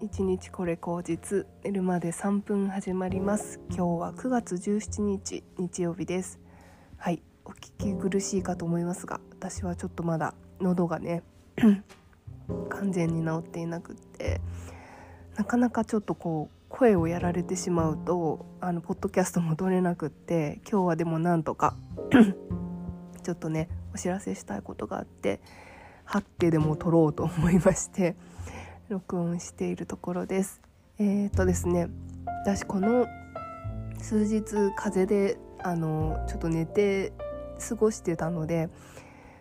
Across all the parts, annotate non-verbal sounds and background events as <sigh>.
一日これ口実寝るまで3分始まります。今日は9月17日日曜日です。はいお聞き苦しいかと思いますが私はちょっとまだ喉がね <clears throat> 完全に治っていなくってなかなかちょっとこう声をやられてしまうとあのポッドキャストも撮れなくって今日はでもなんとか <clears throat> ちょっとねお知らせしたいことがあってはってでも撮ろうと思いまして録音しているところです。えー、っとですね私この数日風邪であのちょっと寝て過ごしてたので、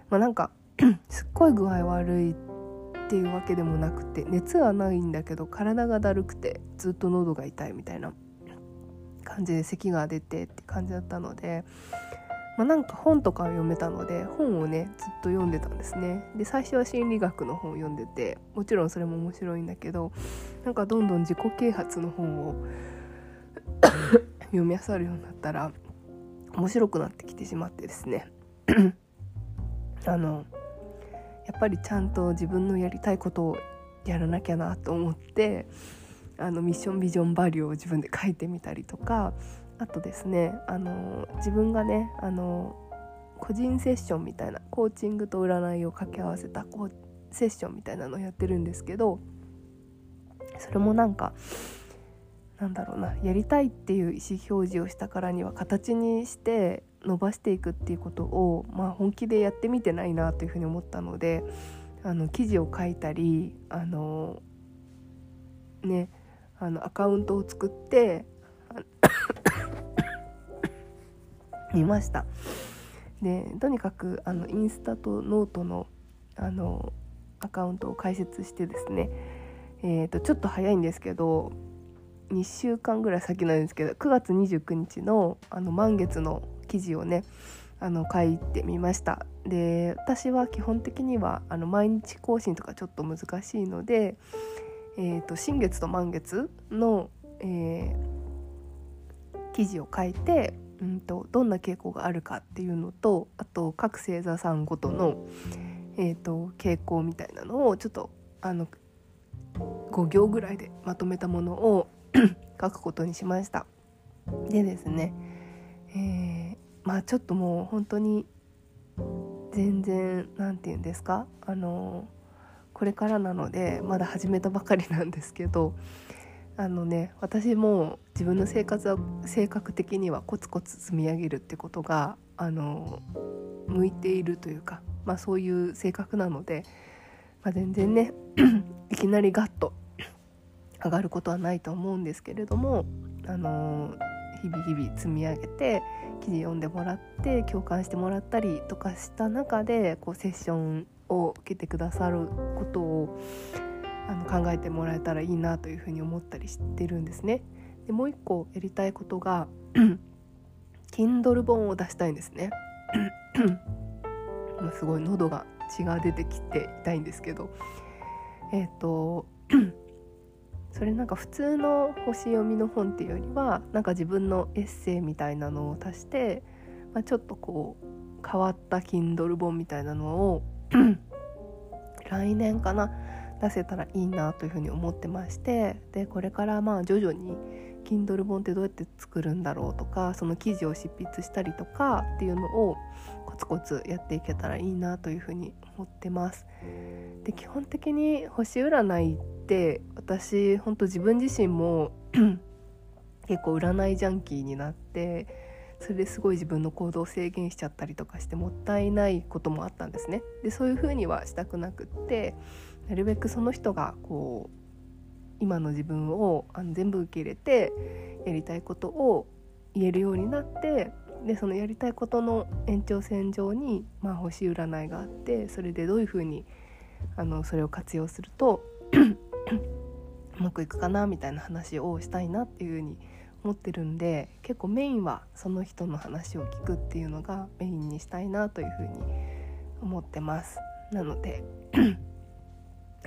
まあ、なんか <clears throat> すっごい具合悪いっていうわけでもなくて熱はないんだけど体がだるくてずっと喉が痛いみたいな感じで咳が出てって感じだったのでまあ、なんか本とか読めたので本をねずっと読んでたんですね。で最初は心理学の本を読んでてもちろんそれも面白いんだけどなんかどんどん自己啓発の本を読み漁るようになったら面白くなってきてしまってですね。<clears throat> あのやっぱりちゃんと自分のやりたいことをやらなきゃなと思ってあのミッションビジョンバリューを自分で書いてみたりとかあとですねあの自分がねあの個人セッションみたいなコーチングと占いを掛け合わせたセッションみたいなのをやってるんですけどそれもなんかなんだろうなやりたいっていう意思表示をしたからには形にして伸ばしていくっていうことを、まあ、本気でやってみてないなというふうに思ったのであの記事を書いたりあのねあのアカウントを作って見ました。でとにかくあのインスタとノートのあのアカウントを開設してですねえーと、ちょっと早いんですけど2週間ぐらい先なんですけど9月29日のあの満月の記事をねあの書いてみました。で私は基本的にはあの毎日更新とかちょっと難しいので、えーと、新月と満月の、えー、記事を書いてんと、どんな傾向があるかっていうのとあと各星座さんごとの、えーと、傾向みたいなのをちょっとあの5行ぐらいでまとめたものを <clears throat> 書くことにしました。でですね、えー、まあちょっともう本当に全然何て言うんですか？あのこれからなのでまだ始めたばかりなんですけどあのね私も自分の生活は性格的にはコツコツ積み上げるってことがあの向いているというか、まあ、そういう性格なので、まあ、全然ね <clears throat> いきなりガッと上がることはないと思うんですけれどもあの日々日々積み上げて記事読んでもらって共感してもらったりとかした中でこうセッションを受けてくださることをあの考えてもらえたらいいなというふうに思ったりしてるんですね。でもう一個やりたいことが <clears throat> Kindle 本を出したいんですね。<clears throat> すごい喉が血が出てきて痛いんですけどえっ、ー、とそれなんか普通の星読みの本っていうよりはなんか自分のエッセイみたいなのを足して、まあ、ちょっとこう変わった Kindle 本みたいなのを <clears throat> 来年かな出せたらいいなというふうに思ってましてでこれからまあ徐々に Kindle 本ってどうやって作るんだろうとかその記事を執筆したりとかっていうのをコツコツやっていけたらいいなというふうに思ってます。で基本的に星占いって私本当自分自身も <clears throat> 結構占いジャンキーになってそれですごい自分の行動を制限しちゃったりとかしてもったいないこともあったんですね。でそういうふうにはしたくなくってなるべくその人がこう今の自分をあの全部受け入れてやりたいことを言えるようになってでそのやりたいことの延長線上に、まあ、星占いがあってそれでどういうふうにあのそれを活用すると <clears throat> うまくいくかなみたいな話をしたいなっていうふうに思ってるんで結構メインはその人の話を聞くっていうのがメインにしたいなというふうに思ってます。なので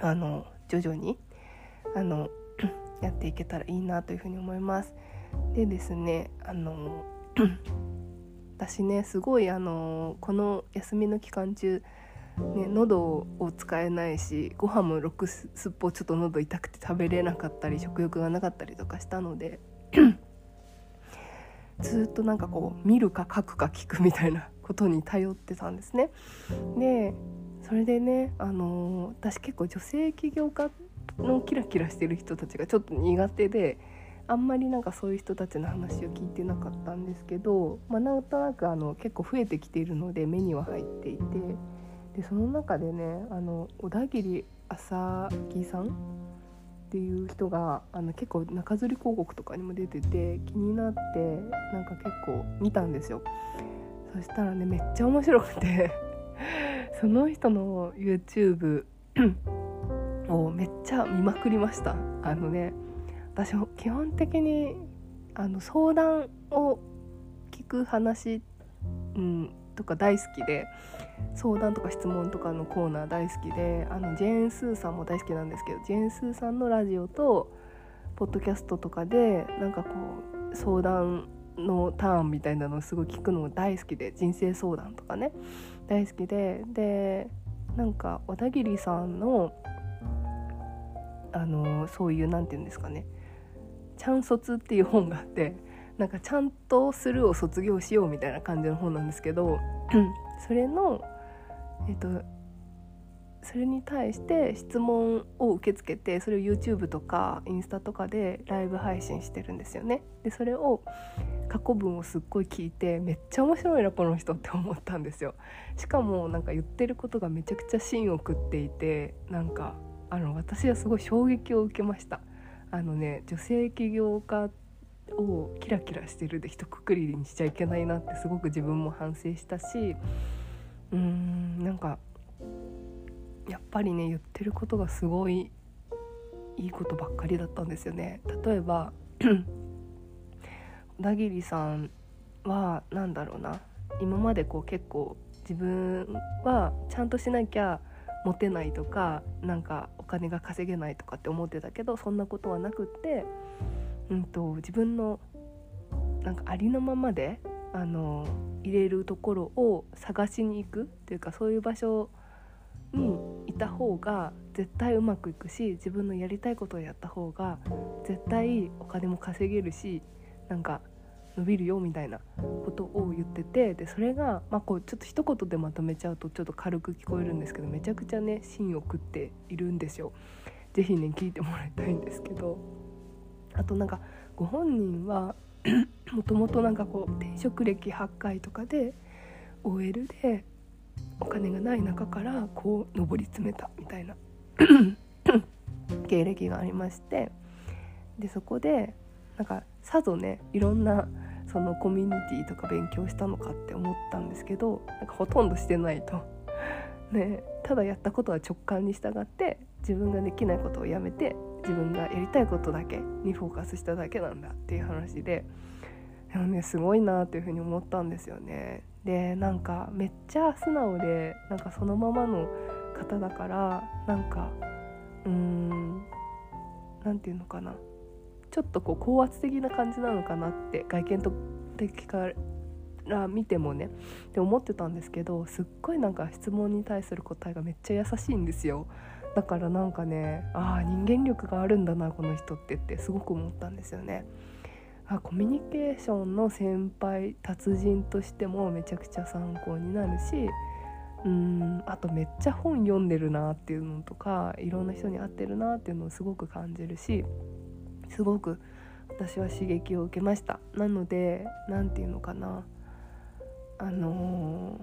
あの徐々にあの <clears throat> やっていけたらいいなというふうに思います。でですねあの <clears throat> 私ねすごいあのこの休みの期間中ね、喉を使えないしご飯もろくすっぽちょっと喉痛くて食べれなかったり食欲がなかったりとかしたので <clears throat> ずっとなんかこう見るか書くか聞くみたいなことに頼ってたんですね。でそれでね、あのー、私結構女性起業家のキラキラしてる人たちがちょっと苦手であんまりなんかそういう人たちの話を聞いてなかったんですけど、まあ、なんとなくあの結構増えてきているので目には入っていてでその中でねあの小田切朝木さんっていう人があの結構中吊り広告とかにも出てて気になってなんか結構見たんですよ。そしたらねめっちゃ面白くてその人の YouTube <coughs> をめっちゃ見まくりました。あのね私基本的にあの相談を聞く話、うん、とか大好きで相談とか質問とかのコーナー大好きであのジェーン・スーさんも大好きなんですけどジェーン・スーさんのラジオとポッドキャストとかでなんかこう相談のターンみたいなのをすごい聞くのが大好きで人生相談とかね。大好きででなんか小田切さんのあのそういう何て言うんですかね。ちゃん卒っていう本があってなんかちゃんとするを卒業しようみたいな感じの本なんですけど <clears throat> それのえっとそれに対して質問を受け付けてそれを YouTube とかインスタとかでライブ配信してるんですよね。でそれを過去文をすっごい聞いてめっちゃ面白いなこの人って思ったんですよ。しかもなんか言ってることがめちゃくちゃ芯を食っていてなんかあの私はすごい衝撃を受けました。あのね女性起業家をキラキラしてるで一括りにしちゃいけないなってすごく自分も反省したしうーんなんかやっぱりね言ってることがすごいいいことばっかりだったんですよね。例えば <clears throat> 小田切さんは何だろうな今までこう結構自分はちゃんとしなきゃモテないとかなんかお金が稼げないとかって思ってたけどそんなことはなくって、うんと、自分のなんかありのままであの入れるところを探しに行くっていうかそういう場所にいた方が絶対うまくいくし自分のやりたいことをやった方が絶対お金も稼げるしなんか伸びるよみたいなことを言っててでそれが、まあ、こうちょっと一言でまとめちゃうとちょっと軽く聞こえるんですけどめちゃくちゃね芯を食っているんですよ。是非ね聞いてもらいたいんですけどあとなんかご本人は <clears throat> もともとなんかこう転職歴8回とかで OL でお金がない中からこう上り詰めたみたいな <clears throat> 経歴がありましてでそこでなんかさぞねいろんなそのコミュニティとか勉強したのかって思ったんですけどなんかほとんどしてないと。<laughs> ね、ただやったことは直感に従って自分ができないことをやめて自分がやりたいことだけにフォーカスしただけなんだっていう話ででもねすごいなっていうふうに思ったんですよね。でなんかめっちゃ素直でなんかそのままの方だからなんかうーん何て言うのかなちょっとこう高圧的な感じなのかなって外見と的から見てもねって思ってたんですけどすっごいなんか質問に対する答えがめっちゃ優しいんですよだからなんかねああ人間力があるんだなこの人ってってすごく思ったんですよね。あコミュニケーションの先輩達人としてもめちゃくちゃ参考になるしうんあとめっちゃ本読んでるなっていうのとかいろんな人に会ってるなっていうのをすごく感じるしすごく私は刺激を受けました。なので何て言うのかな。あのー、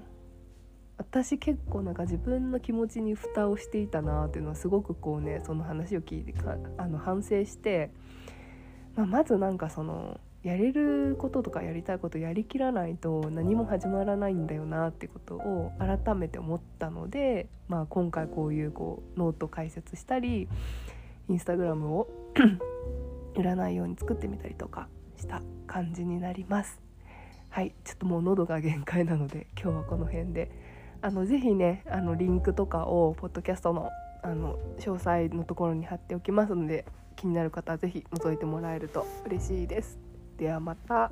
私結構なんか自分の気持ちに蓋をしていたなっていうのはすごくこうねその話を聞いてかあの反省して、まあ、まずなんかそのやれることとかやりたいことやりきらないと何も始まらないんだよなってことを改めて思ったので、まあ、今回こういうこうノート解説したりインスタグラムを <clears throat> 売らないように作ってみたりとかした感じになります。はいちょっともう喉が限界なので今日はこの辺で。あのぜひねあのリンクとかをポッドキャストのあの詳細のところに貼っておきますので気になる方は是非覗いてもらえると嬉しいですではまた。